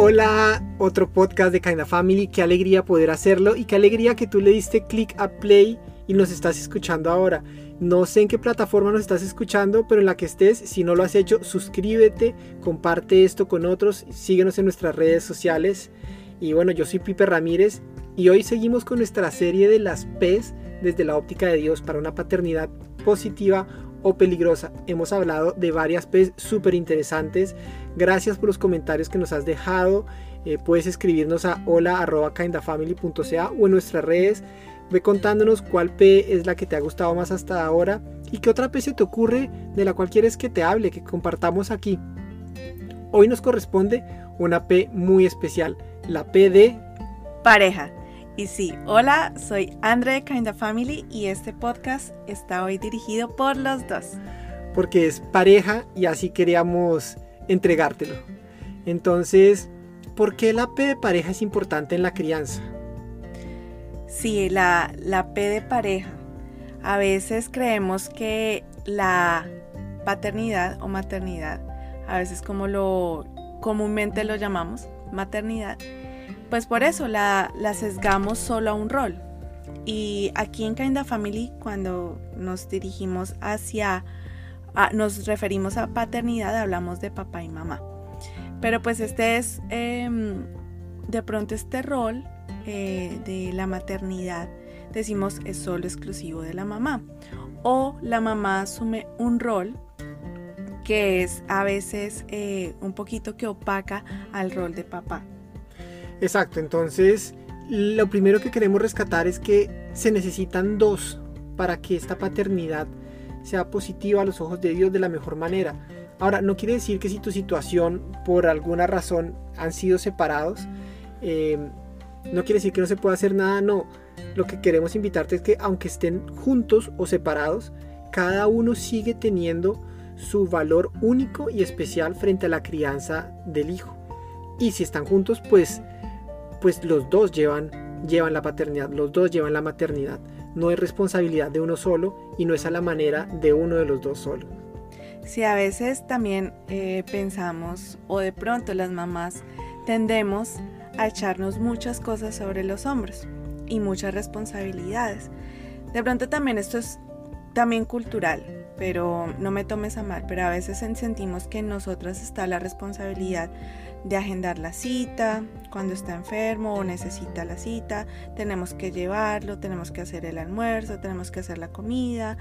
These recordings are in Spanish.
Hola, otro podcast de Kinda Family. Qué alegría poder hacerlo y qué alegría que tú le diste click a play y nos estás escuchando ahora. No sé en qué plataforma nos estás escuchando, pero en la que estés, si no lo has hecho, suscríbete, comparte esto con otros, síguenos en nuestras redes sociales. Y bueno, yo soy Pipe Ramírez y hoy seguimos con nuestra serie de las P's desde la óptica de Dios para una paternidad positiva o peligrosa. Hemos hablado de varias P's súper interesantes. Gracias por los comentarios que nos has dejado. Eh, puedes escribirnos a hola.kindafamily.ca o en nuestras redes. Ve contándonos cuál P es la que te ha gustado más hasta ahora y qué otra P se te ocurre de la cual quieres que te hable, que compartamos aquí. Hoy nos corresponde una P muy especial, la P de pareja. Y sí, hola, soy Andre de Kinda Family y este podcast está hoy dirigido por los dos. Porque es pareja y así queríamos entregártelo. Entonces, ¿por qué la P de pareja es importante en la crianza? Sí, la, la P de pareja. A veces creemos que la paternidad o maternidad, a veces como lo comúnmente lo llamamos, maternidad, pues por eso la, sesgamos solo a un rol. Y aquí en Kinda Family, cuando nos dirigimos hacia, nos referimos a paternidad, hablamos de papá y mamá. Pero pues este es, em, de pronto este rol eh, de la maternidad, decimos es solo exclusivo de la mamá. O la mamá asume un rol que es a veces eh, un poquito que opaca al rol de papá. Exacto, entonces lo primero que queremos rescatar es que se necesitan dos para que esta paternidad sea positiva a los ojos de Dios de la mejor manera. Ahora, no quiere decir que si tu situación por alguna razón han sido separados, eh, no quiere decir que no se pueda hacer nada, no. Lo que queremos invitarte es que aunque estén juntos o separados, cada uno sigue teniendo su valor único y especial frente a la crianza del hijo. Y si están juntos, pues pues los dos llevan, llevan la paternidad, los dos llevan la maternidad. No es responsabilidad de uno solo y no es a la manera de uno de los dos solo. Si a veces también eh, pensamos o de pronto las mamás tendemos a echarnos muchas cosas sobre los hombros y muchas responsabilidades. De pronto también esto es también cultural, pero no me tomes a mal, pero a veces sentimos que en nosotras está la responsabilidad de agendar la cita, cuando está enfermo o necesita la cita, tenemos que llevarlo, tenemos que hacer el almuerzo, tenemos que hacer la comida,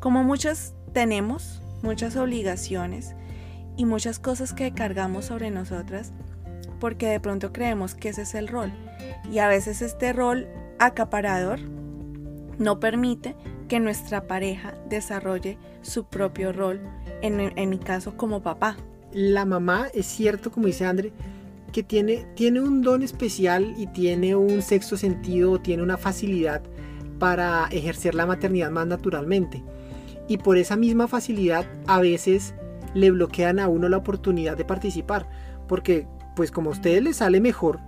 como muchas tenemos, muchas obligaciones y muchas cosas que cargamos sobre nosotras porque de pronto creemos que ese es el rol. Y a veces este rol acaparador no permite que nuestra pareja desarrolle su propio rol, en, en mi caso como papá la mamá es cierto, como dice André, que tiene, tiene un don especial y tiene un sexto sentido, tiene una facilidad para ejercer la maternidad más naturalmente. Y por esa misma facilidad a veces le bloquean a uno la oportunidad de participar. Porque pues como a ustedes les sale mejor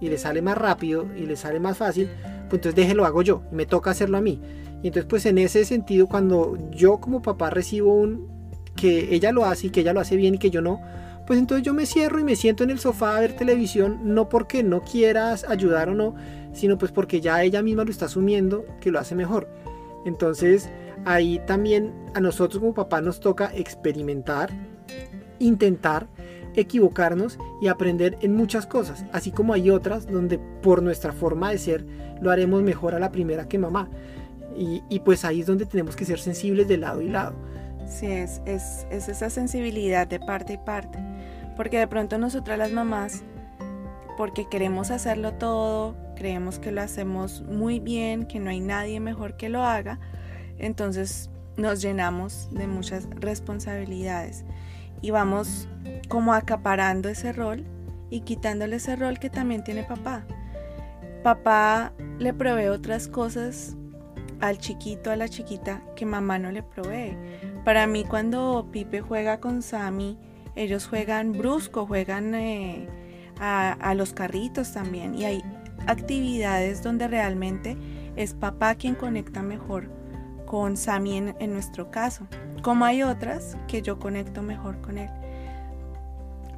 y les sale más rápido y les sale más fácil, pues entonces déjelo hago yo me toca hacerlo a mí. Y entonces pues en ese sentido cuando yo como papá recibo un, que ella lo hace y que ella lo hace bien y que yo no, pues entonces yo me cierro y me siento en el sofá a ver televisión, no porque no quieras ayudar o no, sino pues porque ya ella misma lo está asumiendo que lo hace mejor. Entonces ahí también a nosotros como papá nos toca experimentar, intentar, equivocarnos y aprender en muchas cosas, así como hay otras donde por nuestra forma de ser lo haremos mejor a la primera que mamá. Y, y pues ahí es donde tenemos que ser sensibles de lado y lado. Sí, es, es, esa sensibilidad de parte y parte. Porque de pronto nosotras las mamás, porque queremos hacerlo todo, creemos que lo hacemos muy bien, que no hay nadie mejor que lo haga, entonces nos llenamos de muchas responsabilidades y vamos como acaparando ese rol y quitándole ese rol que también tiene papá. Papá le provee otras cosas al chiquito, a la chiquita que mamá no le provee. Para mí cuando Pipe juega con Sammy, ellos juegan brusco, juegan eh, a, los carritos también. Y hay actividades donde realmente es papá quien conecta mejor con Sammy en, en nuestro caso. Como hay otras que yo conecto mejor con él.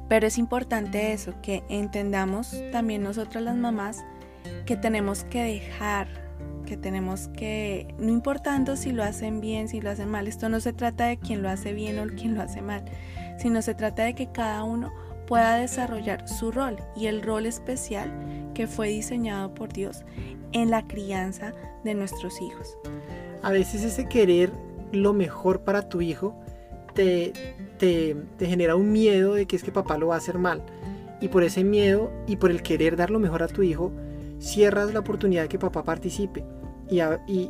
Pero es importante eso, que entendamos también nosotras las mamás que tenemos que dejar, que tenemos que, no importando si lo hacen bien, si lo hacen mal, esto no se trata de quién lo hace bien o quién lo hace mal, sino se trata de que cada uno pueda desarrollar su rol y el rol especial que fue diseñado por Dios en la crianza de nuestros hijos. A veces ese querer lo mejor para tu hijo te, te, genera un miedo de que es que papá lo va a hacer mal. Y por ese miedo y por el querer dar lo mejor a tu hijo, cierras la oportunidad de que papá participe. Y,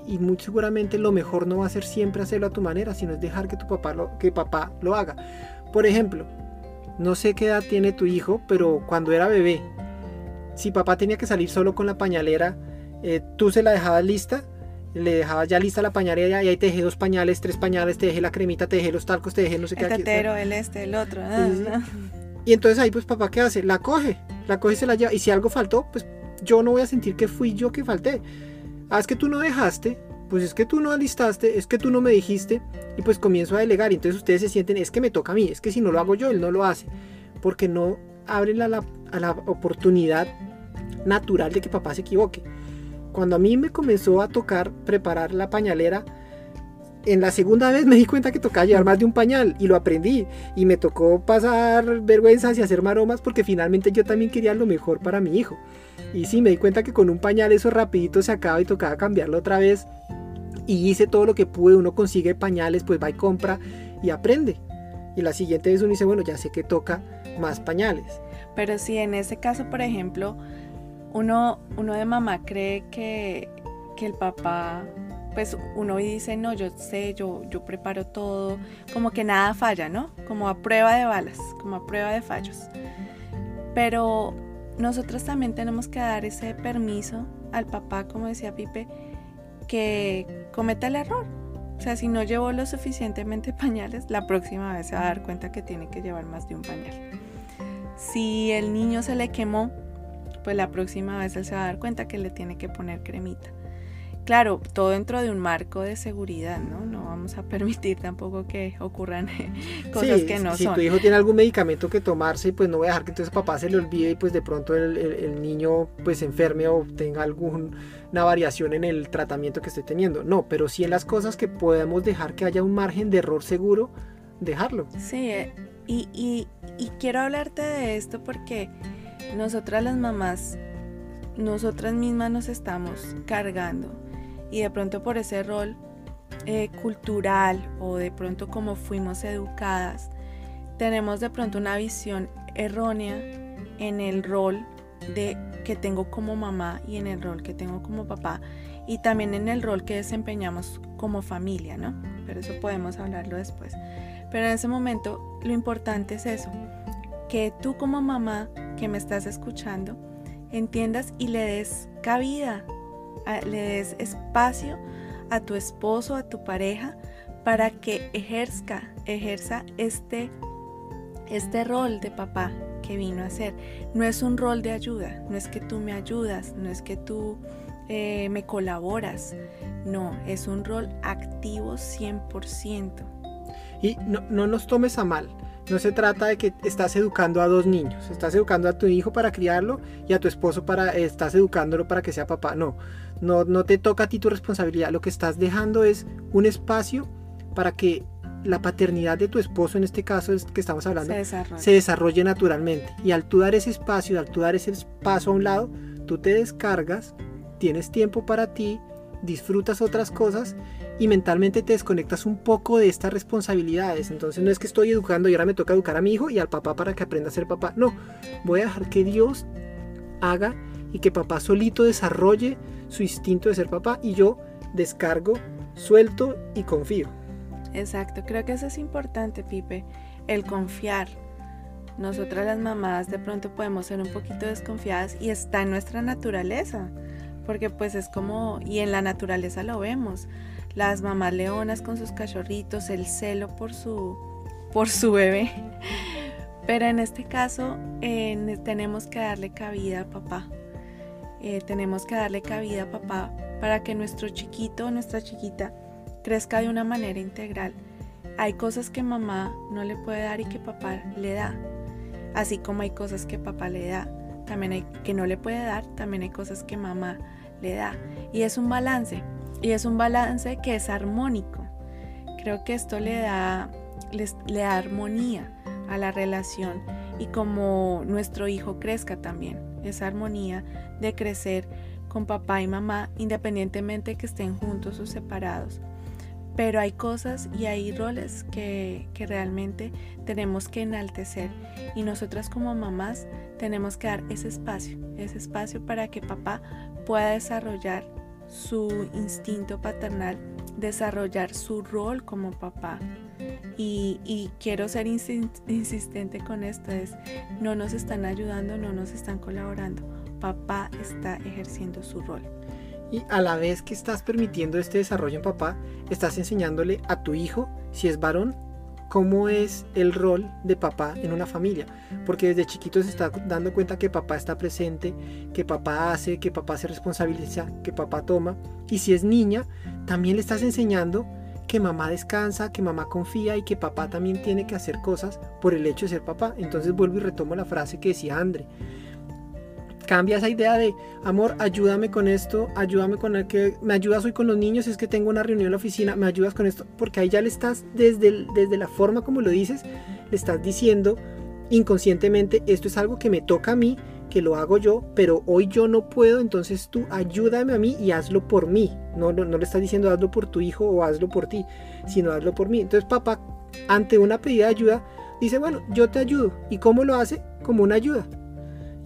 y, muy seguramente lo mejor no va a ser siempre hacerlo a tu manera, sino es dejar que tu papá lo, que papá lo haga. Por ejemplo, no sé qué edad tiene tu hijo, pero cuando era bebé, si papá tenía que salir solo con la pañalera, eh, tú se la dejabas lista, le dejabas ya lista la pañalera y ahí te dejé dos pañales, tres pañales, te dejé la cremita, te dejé los talcos, te dejé no sé qué. El tetero, el este, el otro. Ah, y entonces ahí pues papá qué hace? La coge, la coge y se la lleva. Y si algo faltó, pues yo no voy a sentir que fui yo que falté. Ah, es que tú no dejaste, pues es que tú no alistaste, es que tú no me dijiste y pues comienzo a delegar entonces ustedes se sienten, es que me toca a mí, es que si no lo hago yo, él no lo hace, porque no abren a la, la oportunidad natural de que papá se equivoque. Cuando a mí me comenzó a tocar preparar la pañalera, en la segunda vez me di cuenta que tocaba llevar más de un pañal y lo aprendí y me tocó pasar vergüenzas y hacer maromas porque finalmente yo también quería lo mejor para mi hijo. Y sí, me di cuenta que con un pañal eso rapidito se acaba y tocaba cambiarlo otra vez. Y hice todo lo que pude, uno consigue pañales, pues va y compra y aprende. Y la siguiente vez uno dice, bueno, ya sé que toca más pañales. Pero si en ese caso, por ejemplo, uno, uno de mamá cree que, que el papá pues uno dice, no, yo sé, yo, yo preparo todo, como que nada falla, ¿no? Como a prueba de balas, como a prueba de fallos. Pero nosotros también tenemos que dar ese permiso al papá, como decía Pipe, que cometa el error. O sea, si no llevó lo suficientemente pañales, la próxima vez se va a dar cuenta que tiene que llevar más de un pañal. Si el niño se le quemó, pues la próxima vez él se va a dar cuenta que le tiene que poner cremita. Claro, todo dentro de un marco de seguridad, ¿no? No vamos a permitir tampoco que ocurran cosas que no son. Si tu hijo tiene algún medicamento que tomarse, pues no voy a dejar que entonces papá se le olvide y pues de pronto el, niño pues se enferme o tenga alguna variación en el tratamiento que esté teniendo. No, pero sí en las cosas que podemos dejar que haya un margen de error seguro, dejarlo. Sí, eh, y, y, y quiero hablarte de esto porque nosotras las mamás, nosotras mismas nos estamos cargando y de pronto por ese rol eh, cultural o de pronto como fuimos educadas, tenemos de pronto una visión errónea en el rol de que tengo como mamá y en el rol que tengo como papá y también en el rol que desempeñamos como familia, ¿no? Pero eso podemos hablarlo después. Pero en ese momento lo importante es eso, que tú como mamá que me estás escuchando entiendas y le des cabida le des espacio a tu esposo, a tu pareja, para que ejerza, ejerza este, este rol de papá que vino a ser. No es un rol de ayuda, no es que tú me ayudas, no es que tú eh, me colaboras, no, es un rol activo 100%. Y no, no nos tomes a mal. No se trata de que estás educando a dos niños, estás educando a tu hijo para criarlo y a tu esposo para estás educándolo para que sea papá. No, no, no te toca a ti tu responsabilidad. Lo que estás dejando es un espacio para que la paternidad de tu esposo, en este caso es que estamos hablando, se desarrolle. naturalmente. Y al tú dar ese espacio, al tú dar ese paso a un lado, tú te descargas, tienes tiempo para ti, disfrutas otras cosas y mentalmente te desconectas un poco de estas responsabilidades. Entonces no es que estoy educando y ahora me toca educar a mi hijo y al papá para que aprenda a ser papá. No, voy a dejar que Dios haga y que papá solito desarrolle su instinto de ser papá y yo descargo, suelto y confío. Exacto, creo que eso es importante, Pipe, el confiar. Nosotras las mamás de pronto podemos ser un poquito desconfiadas y está en nuestra naturaleza, porque pues es como, y en la naturaleza lo vemos, las mamás leonas con sus cachorritos, el celo por su, por su bebé. Pero en este caso eh, tenemos que darle cabida al papá, eh, tenemos que darle cabida a papá para que nuestro chiquito o nuestra chiquita crezca de una manera integral. Hay cosas que mamá no le puede dar y que papá le da. Así como hay cosas que papá le da, también hay que no le puede dar, también hay cosas que mamá le da. Y es un balance, y es un balance que es armónico. Creo que esto le da, le da armonía a la relación y como nuestro hijo crezca también, esa armonía de crecer con papá y mamá independientemente que estén juntos o separados. Pero hay cosas y hay roles que, que realmente tenemos que enaltecer y nosotras como mamás tenemos que dar ese espacio, ese espacio para que papá pueda desarrollar su instinto paternal, desarrollar su rol como papá. Y, quiero ser insistente con esto, es no nos están ayudando, no nos están colaborando. Papá está ejerciendo su rol. Y a la vez que estás permitiendo este desarrollo en papá, estás enseñándole a tu hijo, si es varón, cómo es el rol de papá en una familia. Porque desde chiquito se está dando cuenta que papá está presente, que papá hace, que papá se responsabiliza, que papá toma. Y si es niña, también le estás enseñando que mamá descansa, que mamá confía y que papá también tiene que hacer cosas por el hecho de ser papá. Entonces vuelvo y retomo la frase que decía Andre cambia esa idea de, amor, ayúdame con esto, ayúdame con el que, me ayudas hoy con los niños, es que tengo una reunión en la oficina, me ayudas con esto, porque ahí ya le estás, desde, desde la forma como lo dices, le estás diciendo inconscientemente, esto es algo que me toca a mí, que lo hago yo, pero hoy yo no puedo, entonces tú ayúdame a mí y hazlo por mí. No, no, no le estás diciendo hazlo por tu hijo o hazlo por ti, sino hazlo por mí. Entonces papá, ante una pedida de ayuda, dice, bueno, yo te ayudo. ¿Y cómo lo hace? Como una ayuda.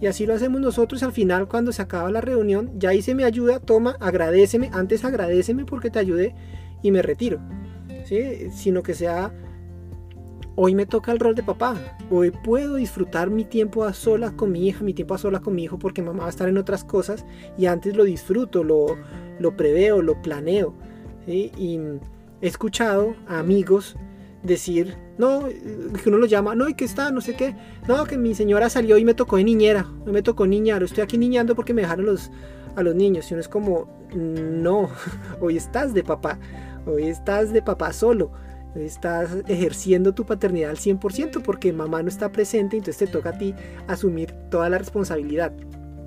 Y así lo hacemos nosotros al final cuando se acaba la reunión, ya hice mi ayuda, toma, agradeceme, antes agradeceme porque te ayudé y me retiro. ¿sí? Sino que sea, hoy me toca el rol de papá, hoy puedo disfrutar mi tiempo a solas con mi hija, mi tiempo a solas con mi hijo porque mamá va a estar en otras cosas y antes lo disfruto, lo, lo preveo, lo planeo. Y he escuchado amigos decir, no, que uno lo llama, no, y que está, no sé qué, no, que mi señora salió y me tocó de niñera, me tocó niñar, estoy aquí niñando porque me dejaron los, a los niños, y uno es como, no, hoy estás de papá, hoy estás de papá solo, hoy estás ejerciendo tu paternidad al 100% porque mamá no está presente, entonces te toca a ti asumir toda la responsabilidad.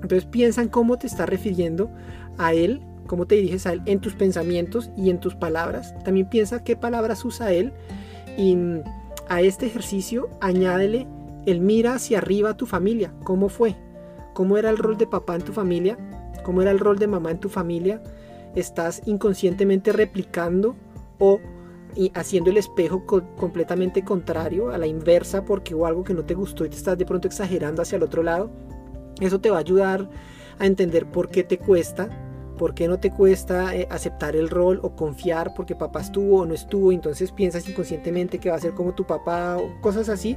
Entonces piensa en cómo te está refiriendo a él, cómo te diriges a él en tus pensamientos y en tus palabras. También piensa qué palabras usa él y a este ejercicio añádele el mira hacia arriba a tu familia. ¿Cómo fue? ¿Cómo era el rol de papá en tu familia? ¿Cómo era el rol de mamá en tu familia? ¿Estás inconscientemente replicando o haciendo el espejo completamente contrario a la inversa porque hubo algo que no te gustó y te estás de pronto exagerando hacia el otro lado? Eso te va a ayudar a entender por qué te cuesta ¿Por qué no te cuesta eh, aceptar el rol o confiar porque papá estuvo o no estuvo? Entonces piensas inconscientemente que va a ser como tu papá o cosas así.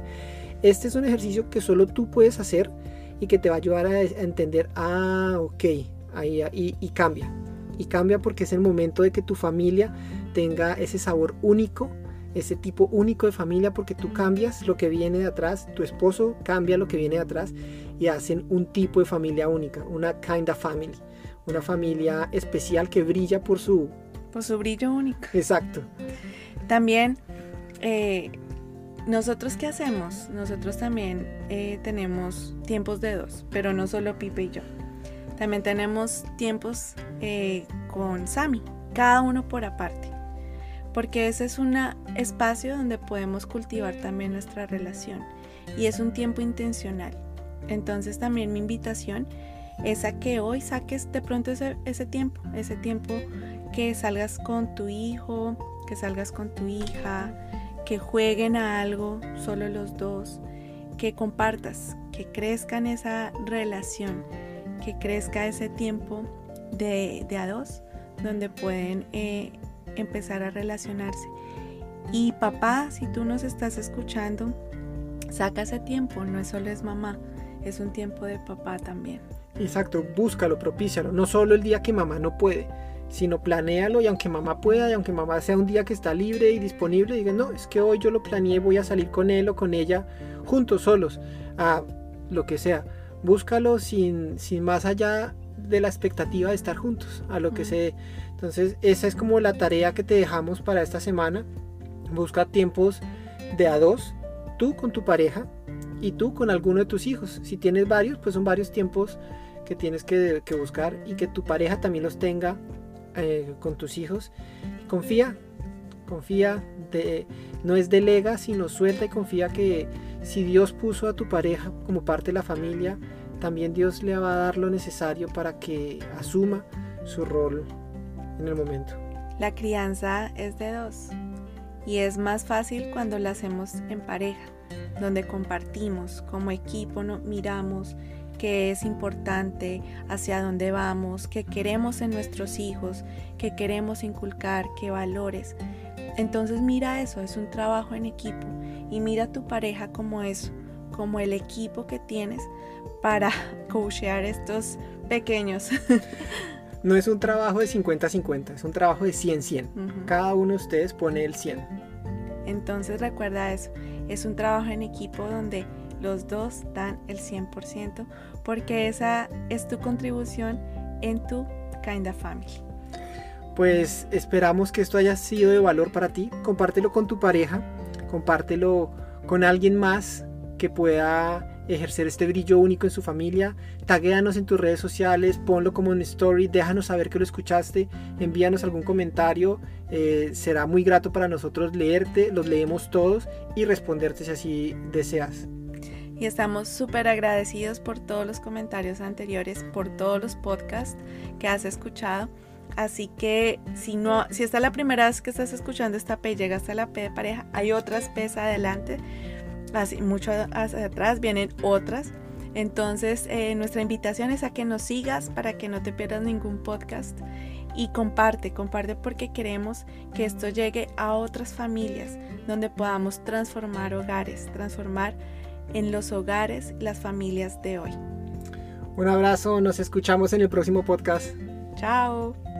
Este es un ejercicio que solo tú puedes hacer y que te va a ayudar a, entender, ah, ok, ahí, y, y cambia. Y cambia porque es el momento de que tu familia tenga ese sabor único, ese tipo único de familia, porque tú cambias lo que viene de atrás, tu esposo cambia lo que viene de atrás y hacen un tipo de familia única, una kind of family una familia especial que brilla por su... Por su brillo único. Exacto. También, eh, nosotros qué hacemos? Nosotros también eh, tenemos tiempos de dos, pero no solo Pipe y yo. También tenemos tiempos eh, con Sami, cada uno por aparte. Porque ese es un espacio donde podemos cultivar también nuestra relación. Y es un tiempo intencional. Entonces también mi invitación es a que hoy saques de pronto ese, ese tiempo, ese tiempo que salgas con tu hijo, que salgas con tu hija, que jueguen a algo, solo los dos, que compartas, que crezcan esa relación, que crezca ese tiempo de, a dos, donde pueden eh, empezar a relacionarse. Y papá, si tú nos estás escuchando, saca ese tiempo, no es solo es mamá, es un tiempo de papá también. Exacto, búscalo, propícialo. No solo el día que mamá no puede, sino planéalo y aunque mamá pueda y aunque mamá sea un día que está libre y disponible, diga, no, es que hoy yo lo planeé, voy a salir con él o con ella juntos, solos, a lo que sea. Búscalo sin, sin más allá de la expectativa de estar juntos, a lo que sea. Entonces, esa es como la tarea que te dejamos para esta semana. Busca tiempos de a dos, tú con tu pareja, y tú con alguno de tus hijos. Si tienes varios, pues son varios tiempos que tienes que, buscar y que tu pareja también los tenga eh, con tus hijos. Confía, confía, de, no es delega, sino suelta y confía que si Dios puso a tu pareja como parte de la familia, también Dios le va a dar lo necesario para que asuma su rol en el momento. La crianza es de dos y es más fácil cuando la hacemos en pareja, donde compartimos como equipo, no, miramos qué es importante, hacia dónde vamos, qué queremos en nuestros hijos, qué queremos inculcar, qué valores. Entonces mira eso, es un trabajo en equipo y mira a tu pareja como eso, como el equipo que tienes para coachear estos pequeños. no es un trabajo de 50-50, es un trabajo de 100-100. Cada uno de ustedes pone el 100. Entonces recuerda eso, es un trabajo en equipo donde los dos dan el 100% porque esa es tu contribución en tu Kinda Family. Pues esperamos que esto haya sido de valor para ti. Compártelo con tu pareja, compártelo con alguien más que pueda ejercer este brillo único en su familia. Taguéanos en tus redes sociales, ponlo como un story, déjanos saber que lo escuchaste, envíanos algún comentario. Eh, será muy grato para nosotros leerte, los leemos todos y responderte si así deseas. Y estamos súper agradecidos por todos los comentarios anteriores, por todos los podcasts que has escuchado. Así que si no, si esta es la primera vez que estás escuchando esta P, llegas a la P de pareja, hay otras P's adelante así mucho hacia atrás vienen otras. Entonces, eh, nuestra invitación es a que nos sigas para que no te pierdas ningún podcast y comparte, comparte porque queremos que esto llegue a otras familias donde podamos transformar hogares, transformar en los hogares las familias de hoy. Un abrazo, nos escuchamos en el próximo podcast. Chao.